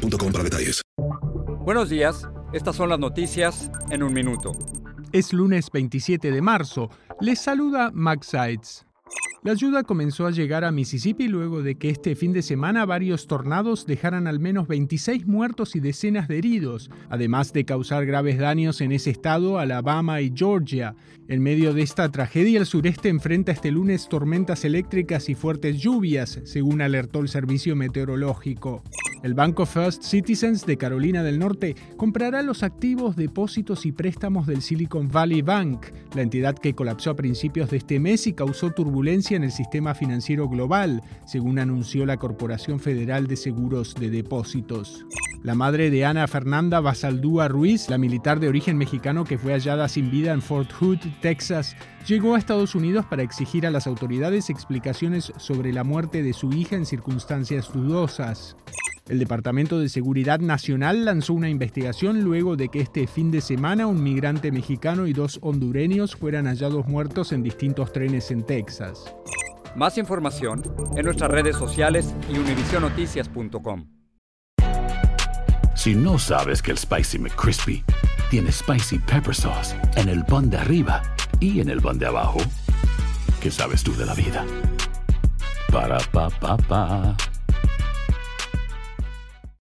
boostmobile.com para detalles. Buenos días, estas son las noticias en un minuto. Es lunes 27 de marzo. Les saluda Max Sides. La ayuda comenzó a llegar a Mississippi luego de que este fin de semana varios tornados dejaran al menos 26 muertos y decenas de heridos, además de causar graves daños en ese estado, Alabama y Georgia. En medio de esta tragedia, el sureste enfrenta este lunes tormentas eléctricas y fuertes lluvias, según alertó el servicio meteorológico. El banco First Citizens de Carolina del Norte comprará los activos, depósitos y préstamos del Silicon Valley Bank, la entidad que colapsó a principios de este mes y causó turbulencia en el sistema financiero global, según anunció la Corporación Federal de Seguros de Depósitos. La madre de Ana Fernanda Basaldúa Ruiz, la militar de origen mexicano que fue hallada sin vida en Fort Hood, Texas, llegó a Estados Unidos para exigir a las autoridades explicaciones sobre la muerte de su hija en circunstancias dudosas. El Departamento de Seguridad Nacional lanzó una investigación luego de que este fin de semana un migrante mexicano y dos hondureños fueran hallados muertos en distintos trenes en Texas. Más información en nuestras redes sociales y univisionoticias.com. Si no sabes que el Spicy McCrispy tiene Spicy Pepper Sauce en el pan de arriba y en el pan de abajo, ¿qué sabes tú de la vida? Para, pa, pa, pa.